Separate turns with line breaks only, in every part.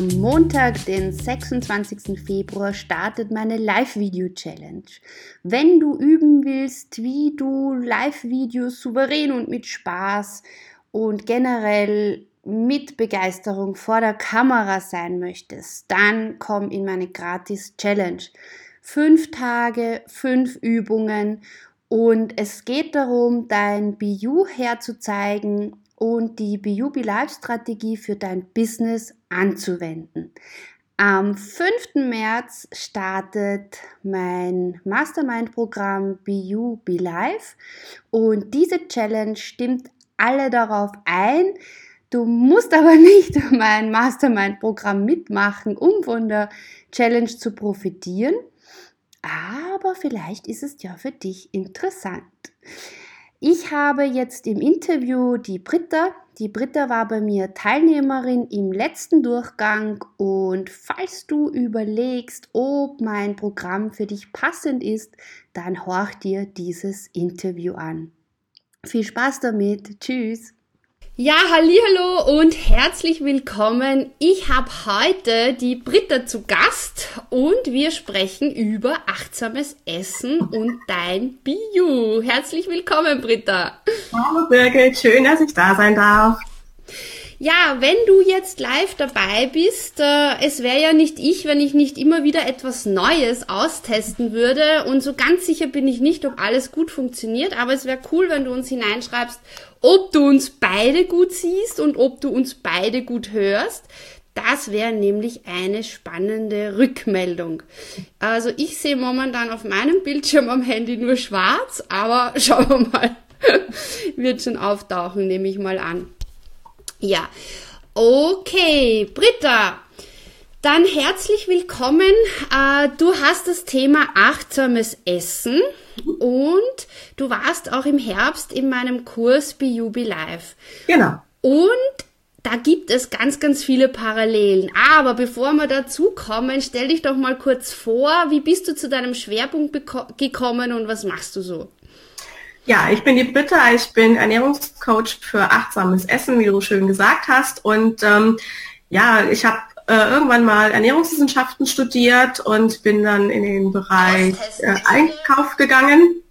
Am Montag, den 26. Februar, startet meine Live-Video-Challenge. Wenn du üben willst, wie du Live-Videos souverän und mit Spaß und generell mit Begeisterung vor der Kamera sein möchtest, dann komm in meine Gratis-Challenge. Fünf Tage, fünf Übungen und es geht darum, dein BU herzuzeigen und die BUB Live Strategie für dein Business anzuwenden. Am 5. März startet mein Mastermind-Programm BU Be Live und diese Challenge stimmt alle darauf ein. Du musst aber nicht mein Mastermind-Programm mitmachen, um von der Challenge zu profitieren. Aber vielleicht ist es ja für dich interessant. Ich habe jetzt im Interview die Britta. Die Britta war bei mir Teilnehmerin im letzten Durchgang und falls du überlegst, ob mein Programm für dich passend ist, dann horch dir dieses Interview an. Viel Spaß damit. Tschüss. Ja, hallo und herzlich willkommen. Ich habe heute die Britta zu Gast und wir sprechen über achtsames Essen und dein Bio. Herzlich willkommen, Britta.
Hallo Birgit, schön, dass ich da sein darf.
Ja, wenn du jetzt live dabei bist, äh, es wäre ja nicht ich, wenn ich nicht immer wieder etwas Neues austesten würde. Und so ganz sicher bin ich nicht, ob alles gut funktioniert. Aber es wäre cool, wenn du uns hineinschreibst, ob du uns beide gut siehst und ob du uns beide gut hörst. Das wäre nämlich eine spannende Rückmeldung. Also ich sehe momentan auf meinem Bildschirm am Handy nur schwarz, aber schauen wir mal. Wird schon auftauchen, nehme ich mal an. Ja, okay, Britta, dann herzlich willkommen. Äh, du hast das Thema achtsames Essen und du warst auch im Herbst in meinem Kurs BUB Live.
Genau.
Und da gibt es ganz, ganz viele Parallelen. Aber bevor wir dazu kommen, stell dich doch mal kurz vor, wie bist du zu deinem Schwerpunkt gekommen und was machst du so?
Ja, ich bin die Britta, ich bin Ernährungscoach für achtsames Essen, wie du schön gesagt hast. Und ähm, ja, ich habe äh, irgendwann mal Ernährungswissenschaften studiert und bin dann in den Bereich äh, Einkauf gegangen.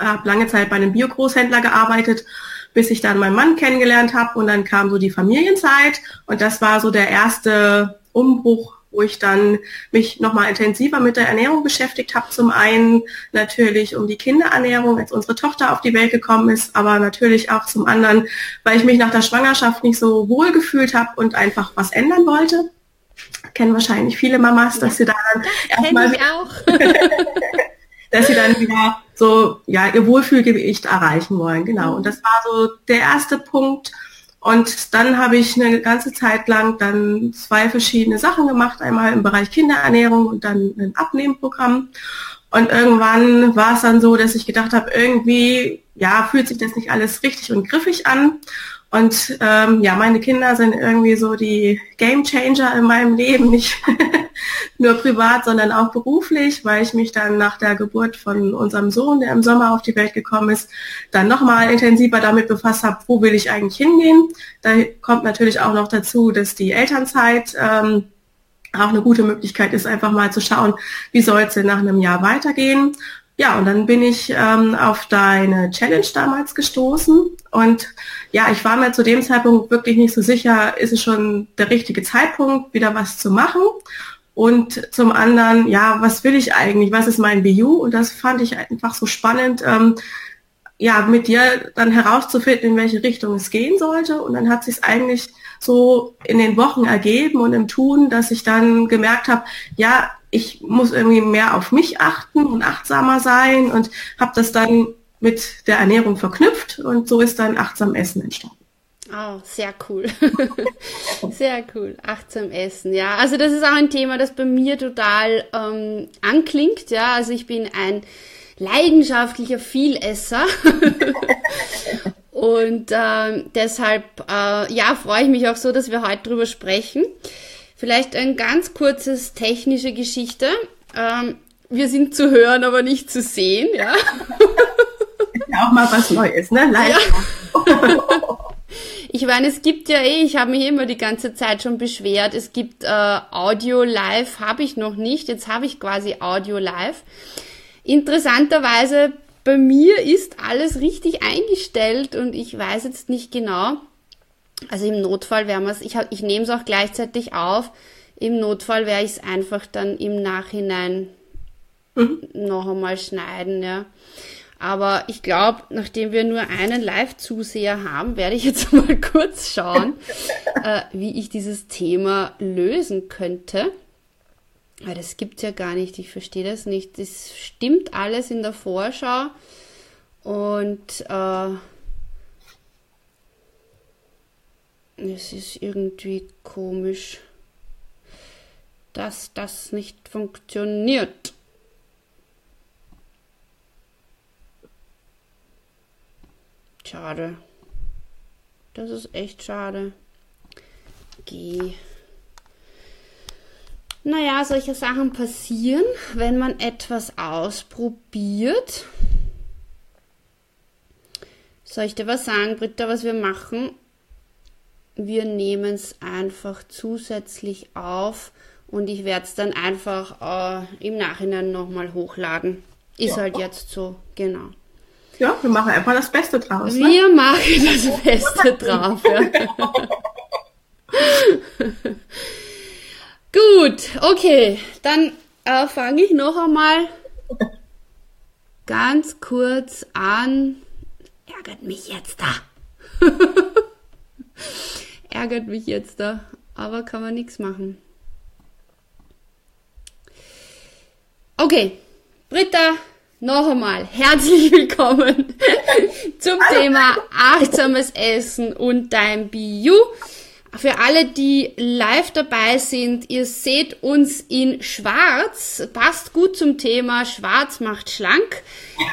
Habe lange Zeit bei einem Biogroßhändler gearbeitet, bis ich dann meinen Mann kennengelernt habe und dann kam so die Familienzeit und das war so der erste Umbruch wo ich dann mich nochmal intensiver mit der Ernährung beschäftigt habe. Zum einen natürlich um die Kinderernährung, als unsere Tochter auf die Welt gekommen ist, aber natürlich auch zum anderen, weil ich mich nach der Schwangerschaft nicht so wohl gefühlt habe und einfach was ändern wollte. Kennen wahrscheinlich viele Mamas, dass sie da dann erstmal dass sie dann wieder so ja ihr Wohlfühlgewicht erreichen wollen. Genau. Und das war so der erste Punkt, und dann habe ich eine ganze Zeit lang dann zwei verschiedene Sachen gemacht, einmal im Bereich Kinderernährung und dann ein Abnehmprogramm. Und irgendwann war es dann so, dass ich gedacht habe, irgendwie, ja, fühlt sich das nicht alles richtig und griffig an. Und ähm, ja, meine Kinder sind irgendwie so die Game Changer in meinem Leben, nicht nur privat, sondern auch beruflich, weil ich mich dann nach der Geburt von unserem Sohn, der im Sommer auf die Welt gekommen ist, dann nochmal intensiver damit befasst habe, wo will ich eigentlich hingehen. Da kommt natürlich auch noch dazu, dass die Elternzeit ähm, auch eine gute Möglichkeit ist, einfach mal zu schauen, wie soll es denn nach einem Jahr weitergehen. Ja, und dann bin ich ähm, auf deine Challenge damals gestoßen und ja, ich war mir zu dem Zeitpunkt wirklich nicht so sicher, ist es schon der richtige Zeitpunkt, wieder was zu machen. Und zum anderen, ja, was will ich eigentlich? Was ist mein BU? Und das fand ich einfach so spannend, ähm, ja, mit dir dann herauszufinden, in welche Richtung es gehen sollte. Und dann hat sich eigentlich so in den Wochen ergeben und im Tun, dass ich dann gemerkt habe, ja, ich muss irgendwie mehr auf mich achten und achtsamer sein und habe das dann mit der Ernährung verknüpft und so ist dann achtsam Essen entstanden.
Oh, sehr cool. sehr cool. Achtsam essen. Ja, also das ist auch ein Thema, das bei mir total ähm, anklingt. Ja, also ich bin ein leidenschaftlicher Vielesser. Und äh, deshalb, äh, ja, freue ich mich auch so, dass wir heute drüber sprechen. Vielleicht ein ganz kurzes technische Geschichte. Ähm, wir sind zu hören, aber nicht zu sehen, ja.
Ja auch mal was Neues, ne? Live.
Ja. Ich meine, es gibt ja eh, ich habe mich immer die ganze Zeit schon beschwert, es gibt äh, Audio live, habe ich noch nicht, jetzt habe ich quasi Audio live. Interessanterweise bei mir ist alles richtig eingestellt und ich weiß jetzt nicht genau. Also im Notfall werden wir es, ich, ich nehme es auch gleichzeitig auf. Im Notfall werde ich es einfach dann im Nachhinein mhm. noch einmal schneiden, ja. Aber ich glaube, nachdem wir nur einen Live-Zuseher haben, werde ich jetzt mal kurz schauen, äh, wie ich dieses Thema lösen könnte. Weil das gibt's ja gar nicht, ich verstehe das nicht. Das stimmt alles in der Vorschau und äh, es ist irgendwie komisch, dass das nicht funktioniert. Schade. Das ist echt schade. Geh. Naja, solche Sachen passieren, wenn man etwas ausprobiert. Soll ich dir was sagen, Britta, was wir machen? Wir nehmen es einfach zusätzlich auf und ich werde es dann einfach äh, im Nachhinein nochmal hochladen. Ist ja. halt jetzt so, genau.
Ja, wir machen einfach das Beste draus.
Ne? Wir machen das Beste drauf. Ja. Gut, okay. Dann äh, fange ich noch einmal ganz kurz an. Ärgert mich jetzt da. Ärgert mich jetzt da. Aber kann man nichts machen. Okay, Britta, noch einmal herzlich willkommen zum Thema achtsames Essen und dein Bio. Für alle, die live dabei sind, ihr seht uns in Schwarz. Passt gut zum Thema Schwarz macht schlank.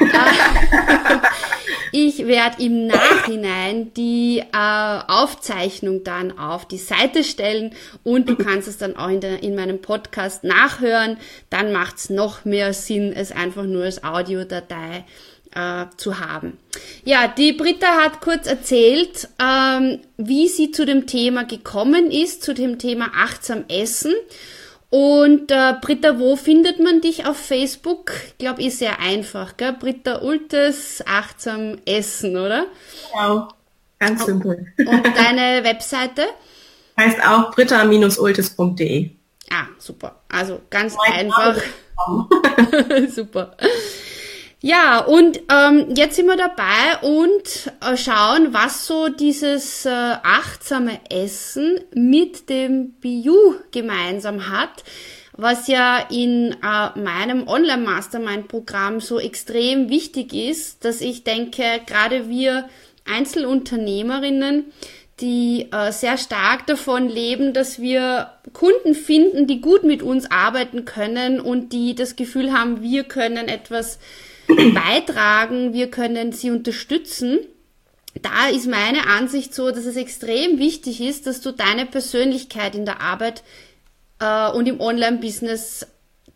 ich werde im Nachhinein die äh, Aufzeichnung dann auf die Seite stellen und du kannst es dann auch in, der, in meinem Podcast nachhören. Dann macht es noch mehr Sinn, es einfach nur als Audiodatei äh, zu haben. Ja, die Britta hat kurz erzählt, ähm, wie sie zu dem Thema gekommen ist, zu dem Thema achtsam Essen. Und äh, Britta, wo findet man dich auf Facebook? Ich glaube, ist sehr einfach, gell? Britta Ultes, achtsam Essen, oder?
Genau, ganz simpel.
Und deine Webseite?
Heißt auch britta-ultes.de.
Ah, super. Also ganz einfach. super. Ja, und ähm, jetzt sind wir dabei und äh, schauen, was so dieses äh, achtsame Essen mit dem Biu gemeinsam hat, was ja in äh, meinem Online-Mastermind-Programm so extrem wichtig ist, dass ich denke, gerade wir Einzelunternehmerinnen, die äh, sehr stark davon leben, dass wir Kunden finden, die gut mit uns arbeiten können und die das Gefühl haben, wir können etwas beitragen, wir können sie unterstützen. Da ist meine Ansicht so, dass es extrem wichtig ist, dass du deine Persönlichkeit in der Arbeit äh, und im Online-Business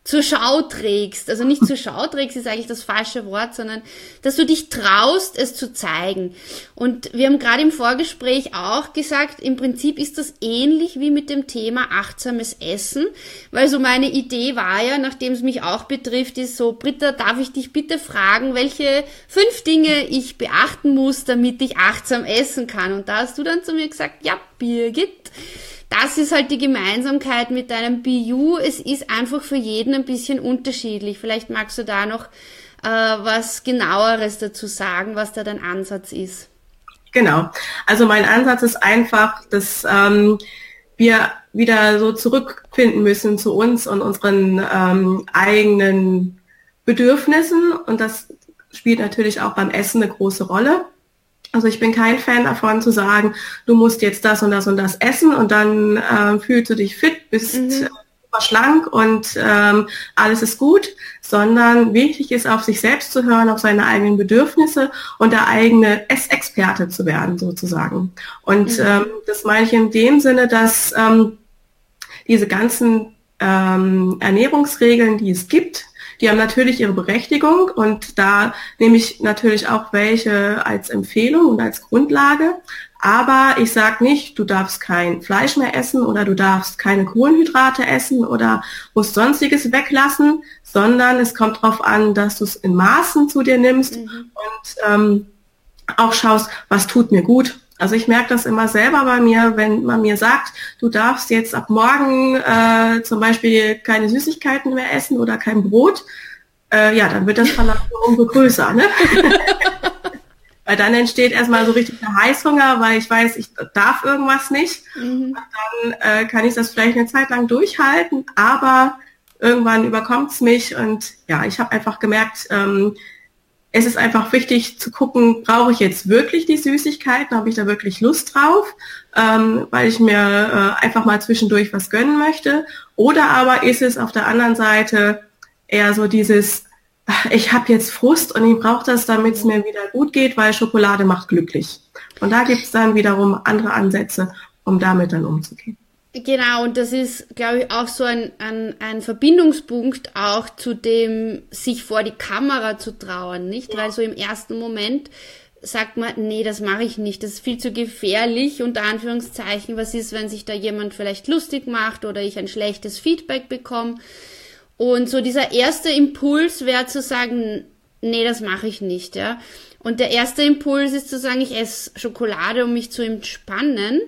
zur Schau trägst. Also nicht zur Schau trägst ist eigentlich das falsche Wort, sondern dass du dich traust, es zu zeigen. Und wir haben gerade im Vorgespräch auch gesagt, im Prinzip ist das ähnlich wie mit dem Thema achtsames Essen, weil so meine Idee war ja, nachdem es mich auch betrifft, ist so, Britta, darf ich dich bitte fragen, welche fünf Dinge ich beachten muss, damit ich achtsam essen kann? Und da hast du dann zu mir gesagt, ja, Birgit, das ist halt die Gemeinsamkeit mit deinem BU. Es ist einfach für jeden ein bisschen unterschiedlich. Vielleicht magst du da noch äh, was genaueres dazu sagen, was da dein Ansatz ist.
Genau. Also mein Ansatz ist einfach, dass ähm, wir wieder so zurückfinden müssen zu uns und unseren ähm, eigenen Bedürfnissen. Und das spielt natürlich auch beim Essen eine große Rolle. Also ich bin kein Fan davon zu sagen, du musst jetzt das und das und das essen und dann äh, fühlst du dich fit, bist mhm. super schlank und ähm, alles ist gut, sondern wichtig ist, auf sich selbst zu hören, auf seine eigenen Bedürfnisse und der eigene Essexperte zu werden, sozusagen. Und mhm. ähm, das meine ich in dem Sinne, dass ähm, diese ganzen ähm, Ernährungsregeln, die es gibt, die haben natürlich ihre Berechtigung und da nehme ich natürlich auch welche als Empfehlung und als Grundlage. Aber ich sage nicht, du darfst kein Fleisch mehr essen oder du darfst keine Kohlenhydrate essen oder musst sonstiges weglassen, sondern es kommt darauf an, dass du es in Maßen zu dir nimmst mhm. und ähm, auch schaust, was tut mir gut. Also ich merke das immer selber bei mir, wenn man mir sagt, du darfst jetzt ab morgen äh, zum Beispiel keine Süßigkeiten mehr essen oder kein Brot, äh, ja, dann wird das Verlangen umso größer. Ne? Weil dann entsteht erstmal so richtig der Heißhunger, weil ich weiß, ich darf irgendwas nicht. Mhm. dann äh, kann ich das vielleicht eine Zeit lang durchhalten, aber irgendwann überkommt es mich und ja, ich habe einfach gemerkt, ähm, es ist einfach wichtig zu gucken, brauche ich jetzt wirklich die Süßigkeiten, habe ich da wirklich Lust drauf, ähm, weil ich mir äh, einfach mal zwischendurch was gönnen möchte. Oder aber ist es auf der anderen Seite eher so dieses, ich habe jetzt Frust und ich brauche das, damit es mir wieder gut geht, weil Schokolade macht glücklich. Und da gibt es dann wiederum andere Ansätze, um damit dann umzugehen.
Genau, und das ist, glaube ich, auch so ein, ein, ein Verbindungspunkt auch zu dem, sich vor die Kamera zu trauen, nicht? Ja. Weil so im ersten Moment sagt man, nee, das mache ich nicht, das ist viel zu gefährlich, unter Anführungszeichen. Was ist, wenn sich da jemand vielleicht lustig macht oder ich ein schlechtes Feedback bekomme? Und so dieser erste Impuls wäre zu sagen, nee, das mache ich nicht, ja. Und der erste Impuls ist zu sagen, ich esse Schokolade, um mich zu entspannen.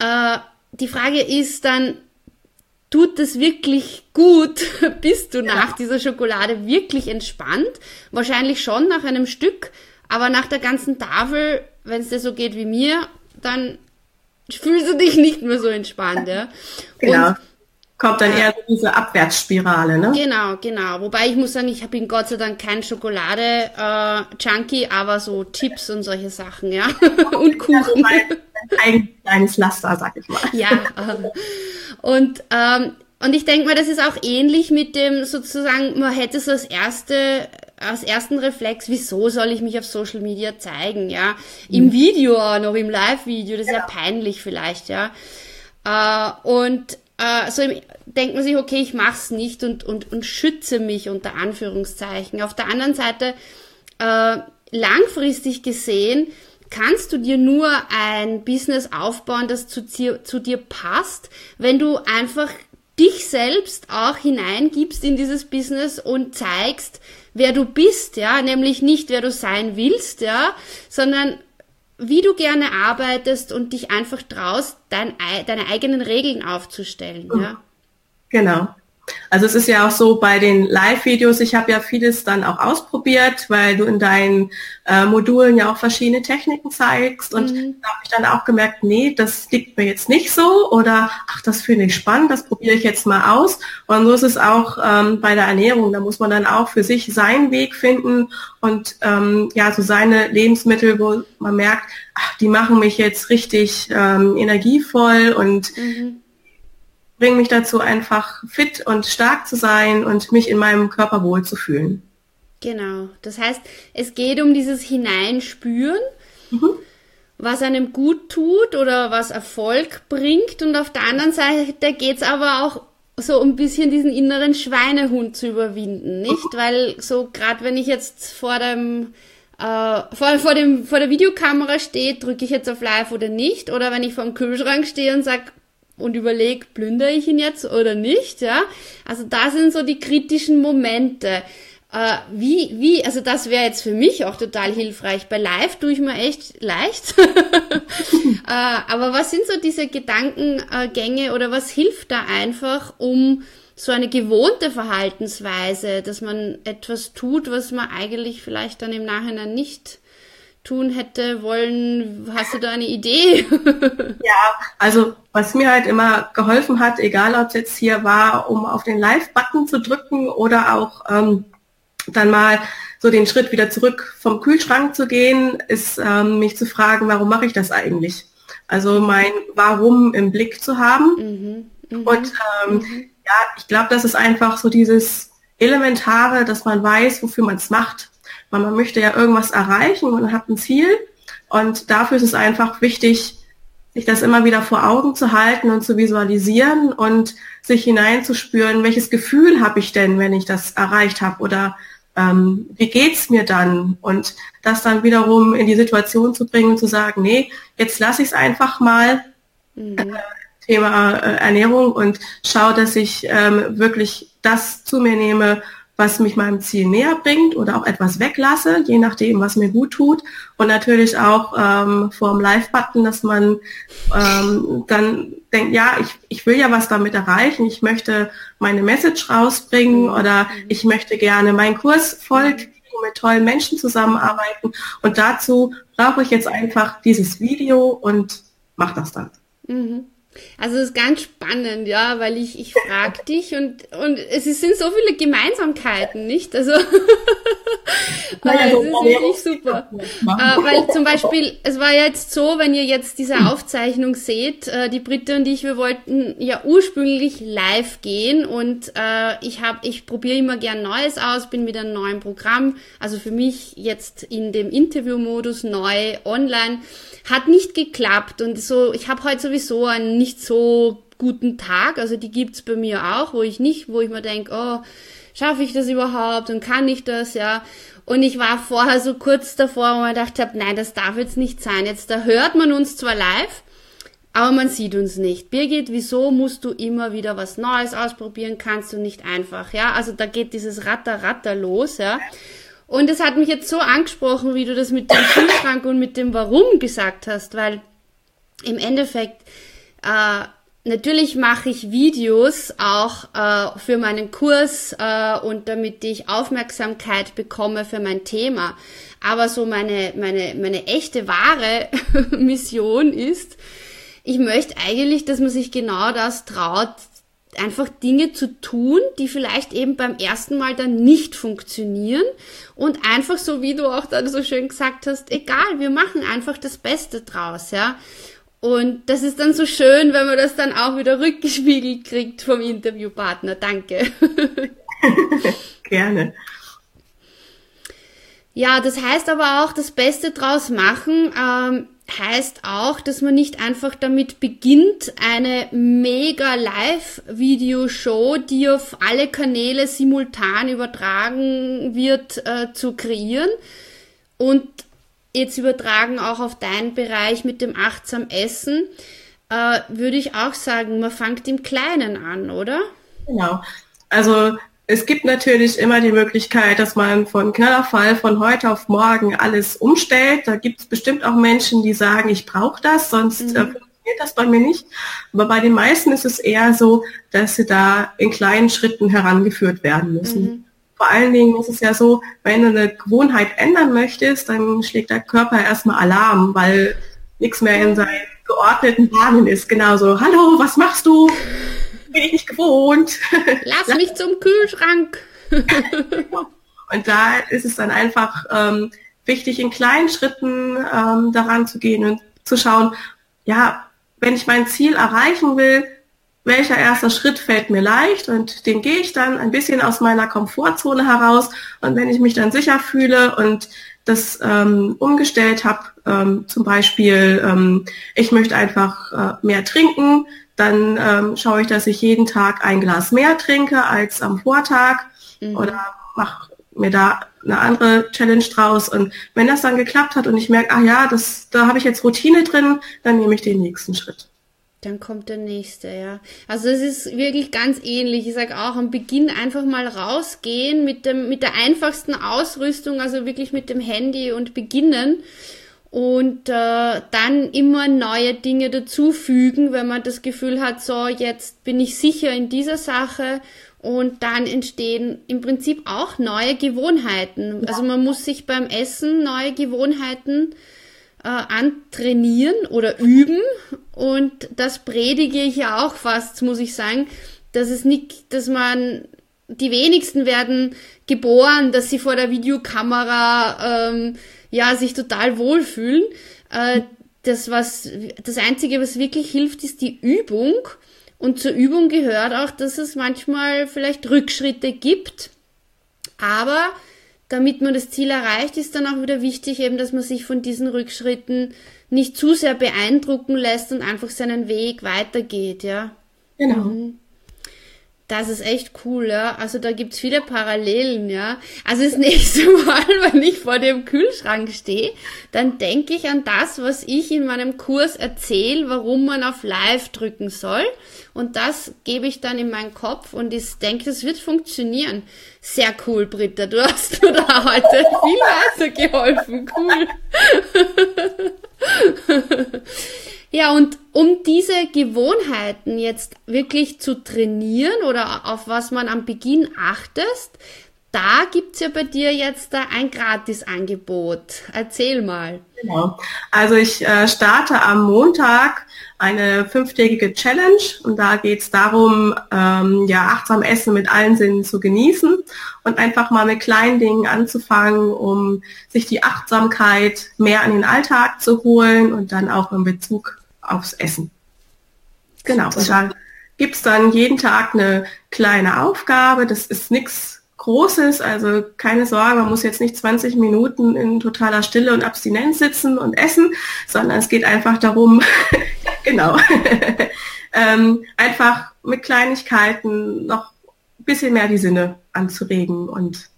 Äh, die Frage ist dann, tut es wirklich gut? Bist du ja. nach dieser Schokolade wirklich entspannt? Wahrscheinlich schon nach einem Stück, aber nach der ganzen Tafel, wenn es dir so geht wie mir, dann fühlst du dich nicht mehr so entspannt, ja.
Genau. Und kommt dann eher so diese Abwärtsspirale, ne?
Genau, genau. Wobei ich muss sagen, ich bin Gott sei Dank kein Schokolade-Junkie, äh, aber so Chips und solche Sachen, ja. und Kuchen. Ja,
ein kleines Laster, sag ich mal.
Ja. Ähm, und ähm, und ich denke mal, das ist auch ähnlich mit dem sozusagen, man hätte so als erste als ersten Reflex, wieso soll ich mich auf Social Media zeigen, ja? Im mhm. Video auch noch, im Live-Video, das ist ja. ja peinlich vielleicht, ja. Äh, und äh, so denkt man sich, okay, ich mach's nicht und, und, und schütze mich unter Anführungszeichen. Auf der anderen Seite, äh, langfristig gesehen, kannst du dir nur ein Business aufbauen, das zu dir, zu dir passt, wenn du einfach dich selbst auch hineingibst in dieses Business und zeigst, wer du bist, ja, nämlich nicht wer du sein willst, ja, sondern wie du gerne arbeitest und dich einfach traust, dein, deine eigenen Regeln aufzustellen. Ja?
Genau. Also es ist ja auch so bei den Live-Videos, ich habe ja vieles dann auch ausprobiert, weil du in deinen äh, Modulen ja auch verschiedene Techniken zeigst und mhm. da habe ich dann auch gemerkt, nee, das liegt mir jetzt nicht so oder ach, das finde ich spannend, das probiere ich jetzt mal aus. Und so ist es auch ähm, bei der Ernährung, da muss man dann auch für sich seinen Weg finden und ähm, ja, so seine Lebensmittel, wo man merkt, ach, die machen mich jetzt richtig ähm, energievoll und mhm bringen mich dazu, einfach fit und stark zu sein und mich in meinem Körper wohl zu fühlen.
Genau. Das heißt, es geht um dieses Hineinspüren, mhm. was einem gut tut oder was Erfolg bringt. Und auf der anderen Seite geht es aber auch so ein bisschen diesen inneren Schweinehund zu überwinden, nicht? Mhm. Weil so gerade wenn ich jetzt vor dem äh, vor, vor, dem, vor der Videokamera stehe, drücke ich jetzt auf Live oder nicht. Oder wenn ich vor dem Kühlschrank stehe und sage, und überlege, plündere ich ihn jetzt oder nicht, ja. Also da sind so die kritischen Momente. Äh, wie, wie, also das wäre jetzt für mich auch total hilfreich. Bei Live tue ich mir echt leicht. äh, aber was sind so diese Gedankengänge oder was hilft da einfach, um so eine gewohnte Verhaltensweise, dass man etwas tut, was man eigentlich vielleicht dann im Nachhinein nicht tun hätte wollen. Hast du da eine Idee?
ja, also was mir halt immer geholfen hat, egal ob es jetzt hier war, um auf den Live-Button zu drücken oder auch ähm, dann mal so den Schritt wieder zurück vom Kühlschrank zu gehen, ist ähm, mich zu fragen, warum mache ich das eigentlich? Also mein Warum im Blick zu haben. Mhm, mh, und ähm, mhm. ja, ich glaube, das ist einfach so dieses Elementare, dass man weiß, wofür man es macht. Weil man möchte ja irgendwas erreichen, man hat ein Ziel und dafür ist es einfach wichtig, sich das immer wieder vor Augen zu halten und zu visualisieren und sich hineinzuspüren, welches Gefühl habe ich denn, wenn ich das erreicht habe oder ähm, wie geht's mir dann? Und das dann wiederum in die Situation zu bringen und zu sagen, nee, jetzt lasse ich es einfach mal. Mhm. Äh, Thema äh, Ernährung und schaue, dass ich ähm, wirklich das zu mir nehme, was mich meinem Ziel näher bringt oder auch etwas weglasse, je nachdem, was mir gut tut. Und natürlich auch ähm, vor dem Live-Button, dass man ähm, dann denkt, ja, ich, ich will ja was damit erreichen, ich möchte meine Message rausbringen oder ich möchte gerne meinen Kurs voll mit tollen Menschen zusammenarbeiten. Und dazu brauche ich jetzt einfach dieses Video und mache das dann.
Mhm. Also es ist ganz spannend, ja, weil ich, ich frage dich und, und es sind so viele Gemeinsamkeiten, nicht? Also, naja, es ist wirklich super. Äh, weil zum Beispiel, es war jetzt so, wenn ihr jetzt diese Aufzeichnung seht, äh, die Britta und ich, wir wollten ja ursprünglich live gehen und äh, ich habe, ich probiere immer gern Neues aus, bin mit einem neuen Programm, also für mich jetzt in dem Interviewmodus neu online hat nicht geklappt und so, ich habe heute sowieso einen nicht so guten Tag, also die gibt's bei mir auch, wo ich nicht, wo ich mir denke, oh, schaffe ich das überhaupt und kann ich das, ja. Und ich war vorher so kurz davor, wo man gedacht habe, nein, das darf jetzt nicht sein. Jetzt da hört man uns zwar live, aber man sieht uns nicht. Birgit, wieso musst du immer wieder was Neues ausprobieren? Kannst du nicht einfach, ja? Also da geht dieses Ratter, Ratter los, ja. Und es hat mich jetzt so angesprochen, wie du das mit dem Kühlschrank und mit dem Warum gesagt hast, weil im Endeffekt, äh, natürlich mache ich Videos auch äh, für meinen Kurs äh, und damit ich Aufmerksamkeit bekomme für mein Thema. Aber so meine, meine, meine echte wahre Mission ist, ich möchte eigentlich, dass man sich genau das traut, einfach Dinge zu tun, die vielleicht eben beim ersten Mal dann nicht funktionieren und einfach so, wie du auch dann so schön gesagt hast, egal, wir machen einfach das Beste draus, ja. Und das ist dann so schön, wenn man das dann auch wieder rückgespiegelt kriegt vom Interviewpartner. Danke.
Gerne.
Ja, das heißt aber auch, das Beste draus machen. Ähm, heißt auch, dass man nicht einfach damit beginnt, eine mega Live-Videoshow, die auf alle Kanäle simultan übertragen wird, äh, zu kreieren und jetzt übertragen auch auf deinen Bereich mit dem achtsam Essen, äh, würde ich auch sagen, man fängt im Kleinen an, oder?
Genau. Also es gibt natürlich immer die Möglichkeit, dass man von Knallerfall von heute auf morgen alles umstellt. Da gibt es bestimmt auch Menschen, die sagen, ich brauche das, sonst mhm. äh, funktioniert das bei mir nicht. Aber bei den meisten ist es eher so, dass sie da in kleinen Schritten herangeführt werden müssen. Mhm. Vor allen Dingen ist es ja so, wenn du eine Gewohnheit ändern möchtest, dann schlägt der Körper erstmal Alarm, weil nichts mehr in seinen geordneten Bahnen ist. Genauso, hallo, was machst du? Bin ich nicht gewohnt.
Lass mich zum Kühlschrank.
und da ist es dann einfach ähm, wichtig, in kleinen Schritten ähm, daran zu gehen und zu schauen, ja, wenn ich mein Ziel erreichen will, welcher erster Schritt fällt mir leicht und den gehe ich dann ein bisschen aus meiner Komfortzone heraus und wenn ich mich dann sicher fühle und das ähm, umgestellt habe, ähm, zum Beispiel, ähm, ich möchte einfach äh, mehr trinken, dann ähm, schaue ich, dass ich jeden Tag ein Glas mehr trinke als am Vortag mhm. oder mache mir da eine andere Challenge draus. Und wenn das dann geklappt hat und ich merke, ach ja, das, da habe ich jetzt Routine drin, dann nehme ich den nächsten Schritt.
Dann kommt der nächste, ja. Also es ist wirklich ganz ähnlich. Ich sage auch am Beginn einfach mal rausgehen mit dem mit der einfachsten Ausrüstung, also wirklich mit dem Handy und beginnen und äh, dann immer neue Dinge dazufügen, wenn man das Gefühl hat, so jetzt bin ich sicher in dieser Sache und dann entstehen im Prinzip auch neue Gewohnheiten. Ja. Also man muss sich beim Essen neue Gewohnheiten äh, antrainieren oder üben und das predige ich ja auch fast, muss ich sagen, dass es nicht, dass man die wenigsten werden geboren, dass sie vor der Videokamera ähm, ja sich total wohlfühlen. Äh, das was das einzige, was wirklich hilft, ist die Übung. Und zur Übung gehört auch, dass es manchmal vielleicht Rückschritte gibt. Aber damit man das Ziel erreicht, ist dann auch wieder wichtig, eben, dass man sich von diesen Rückschritten nicht zu sehr beeindrucken lässt und einfach seinen Weg weitergeht, ja.
Genau. Mhm.
Das ist echt cool, ja. Also da gibt's viele Parallelen, ja. Also das nächste Mal, wenn ich vor dem Kühlschrank stehe, dann denke ich an das, was ich in meinem Kurs erzähle, warum man auf Live drücken soll. Und das gebe ich dann in meinen Kopf und ich denke, das wird funktionieren. Sehr cool, Britta. Du hast mir da heute viel weitergeholfen. Cool. Ja, und um diese Gewohnheiten jetzt wirklich zu trainieren oder auf was man am Beginn achtest, da gibt's ja bei dir jetzt ein Gratisangebot. Erzähl mal.
Genau. Also ich äh, starte am Montag eine fünftägige Challenge und da geht's darum, ähm, ja, achtsam Essen mit allen Sinnen zu genießen und einfach mal mit kleinen Dingen anzufangen, um sich die Achtsamkeit mehr an den Alltag zu holen und dann auch in Bezug aufs Essen. Genau. Und da gibt's dann jeden Tag eine kleine Aufgabe. Das ist nichts Großes, also keine Sorge, man muss jetzt nicht 20 Minuten in totaler Stille und Abstinenz sitzen und essen, sondern es geht einfach darum, genau, ähm, einfach mit Kleinigkeiten noch ein bisschen mehr die Sinne anzuregen und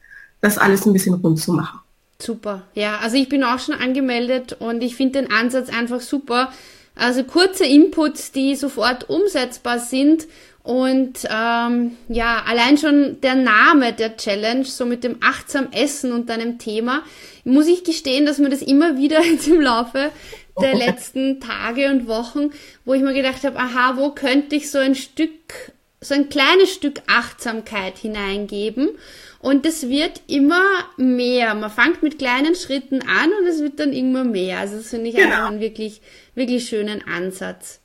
das alles ein bisschen rund zu machen.
Super, ja, also ich bin auch schon angemeldet und ich finde den Ansatz einfach super. Also kurze Inputs, die sofort umsetzbar sind und ähm, ja, allein schon der Name der Challenge, so mit dem achtsam Essen und deinem Thema, muss ich gestehen, dass mir das immer wieder jetzt im Laufe der letzten Tage und Wochen, wo ich mir gedacht habe, aha, wo könnte ich so ein Stück, so ein kleines Stück Achtsamkeit hineingeben? Und es wird immer mehr. Man fängt mit kleinen Schritten an und es wird dann immer mehr. Also das finde ich genau. einfach einen wirklich, wirklich schönen Ansatz.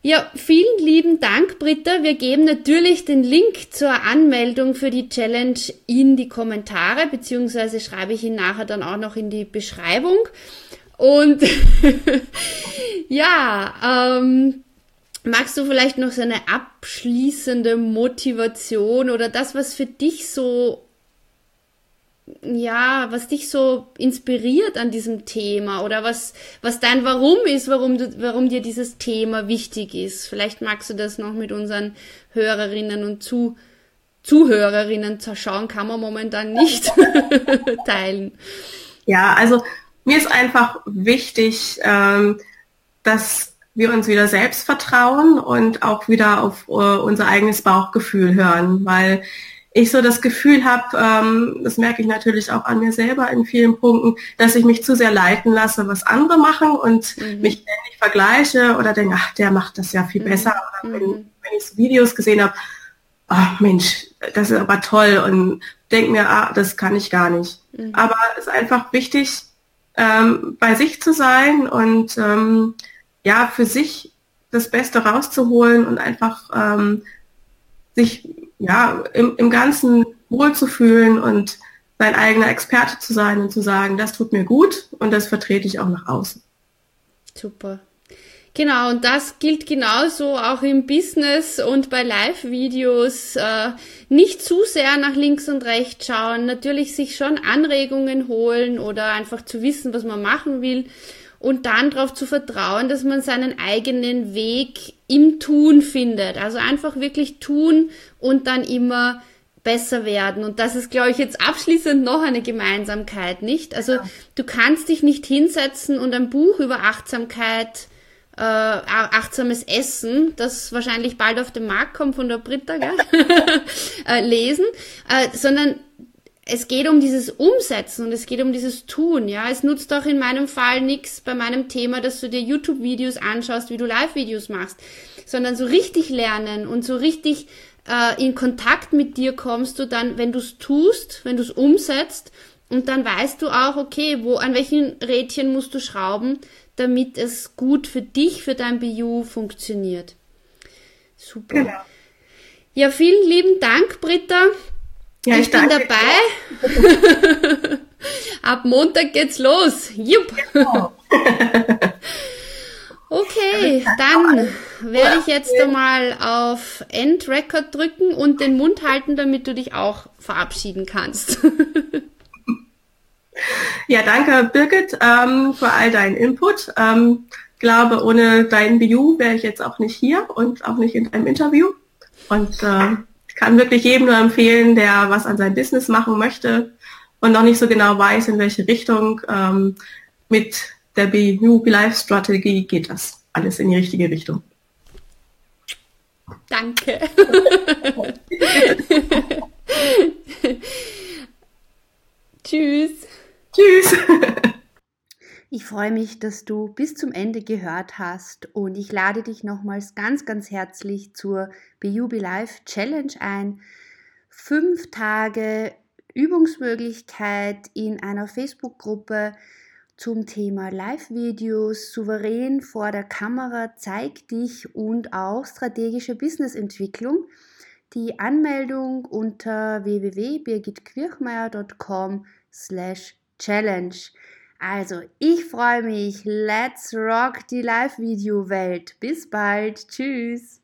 Ja, vielen lieben Dank, Britta. Wir geben natürlich den Link zur Anmeldung für die Challenge in die Kommentare, beziehungsweise schreibe ich ihn nachher dann auch noch in die Beschreibung. Und ja, ähm, magst du vielleicht noch so eine abschließende Motivation oder das, was für dich so ja, was dich so inspiriert an diesem Thema oder was, was dein Warum ist, warum du, warum dir dieses Thema wichtig ist. Vielleicht magst du das noch mit unseren Hörerinnen und Zu, Zuhörerinnen schauen, kann man momentan nicht teilen.
Ja, also mir ist einfach wichtig, ähm, dass wir uns wieder selbst vertrauen und auch wieder auf uh, unser eigenes Bauchgefühl hören, weil ich so das Gefühl habe, ähm, das merke ich natürlich auch an mir selber in vielen Punkten, dass ich mich zu sehr leiten lasse, was andere machen und mhm. mich ständig vergleiche oder denke, ach, der macht das ja viel mhm. besser. Oder wenn, mhm. wenn ich so Videos gesehen habe, ach Mensch, das ist aber toll und denke mir, ah, das kann ich gar nicht. Mhm. Aber es ist einfach wichtig, ähm, bei sich zu sein und ähm, ja, für sich das Beste rauszuholen und einfach ähm, sich ja, im, im Ganzen wohlzufühlen und sein eigener Experte zu sein und zu sagen, das tut mir gut und das vertrete ich auch nach außen.
Super. Genau, und das gilt genauso auch im Business und bei Live-Videos. Äh, nicht zu sehr nach links und rechts schauen, natürlich sich schon Anregungen holen oder einfach zu wissen, was man machen will und dann darauf zu vertrauen, dass man seinen eigenen Weg im Tun findet. Also einfach wirklich tun und dann immer besser werden. Und das ist, glaube ich, jetzt abschließend noch eine Gemeinsamkeit, nicht? Also ja. du kannst dich nicht hinsetzen und ein Buch über Achtsamkeit, äh, achtsames Essen, das wahrscheinlich bald auf den Markt kommt von der Britta, gell? äh, lesen, äh, sondern es geht um dieses Umsetzen und es geht um dieses Tun, ja. Es nutzt auch in meinem Fall nichts bei meinem Thema, dass du dir YouTube-Videos anschaust, wie du Live-Videos machst, sondern so richtig lernen und so richtig äh, in Kontakt mit dir kommst du dann, wenn du es tust, wenn du es umsetzt und dann weißt du auch, okay, wo, an welchen Rädchen musst du schrauben, damit es gut für dich, für dein BU funktioniert. Super. Genau. Ja, vielen lieben Dank, Britta. Ja, ich, ich bin dabei. Ab Montag geht's los. Jupp. Genau. okay, dann werde ich jetzt einmal auf End Record drücken und den Mund halten, damit du dich auch verabschieden kannst.
ja, danke Birgit ähm, für all deinen Input. Ähm, glaube, ohne dein BU wäre ich jetzt auch nicht hier und auch nicht in deinem Interview. Und äh, kann wirklich jedem nur empfehlen, der was an seinem Business machen möchte und noch nicht so genau weiß, in welche Richtung. Ähm, mit der BU Life Strategie geht das alles in die richtige Richtung.
Danke. Tschüss.
Tschüss.
Ich freue mich, dass du bis zum Ende gehört hast und ich lade dich nochmals ganz, ganz herzlich zur BUB Life Challenge ein. Fünf Tage Übungsmöglichkeit in einer Facebook-Gruppe zum Thema Live-Videos, souverän vor der Kamera, zeig dich und auch strategische Businessentwicklung. Die Anmeldung unter www.birgitquirchmeier.com slash challenge. Also, ich freue mich. Let's rock die Live-Video-Welt. Bis bald. Tschüss.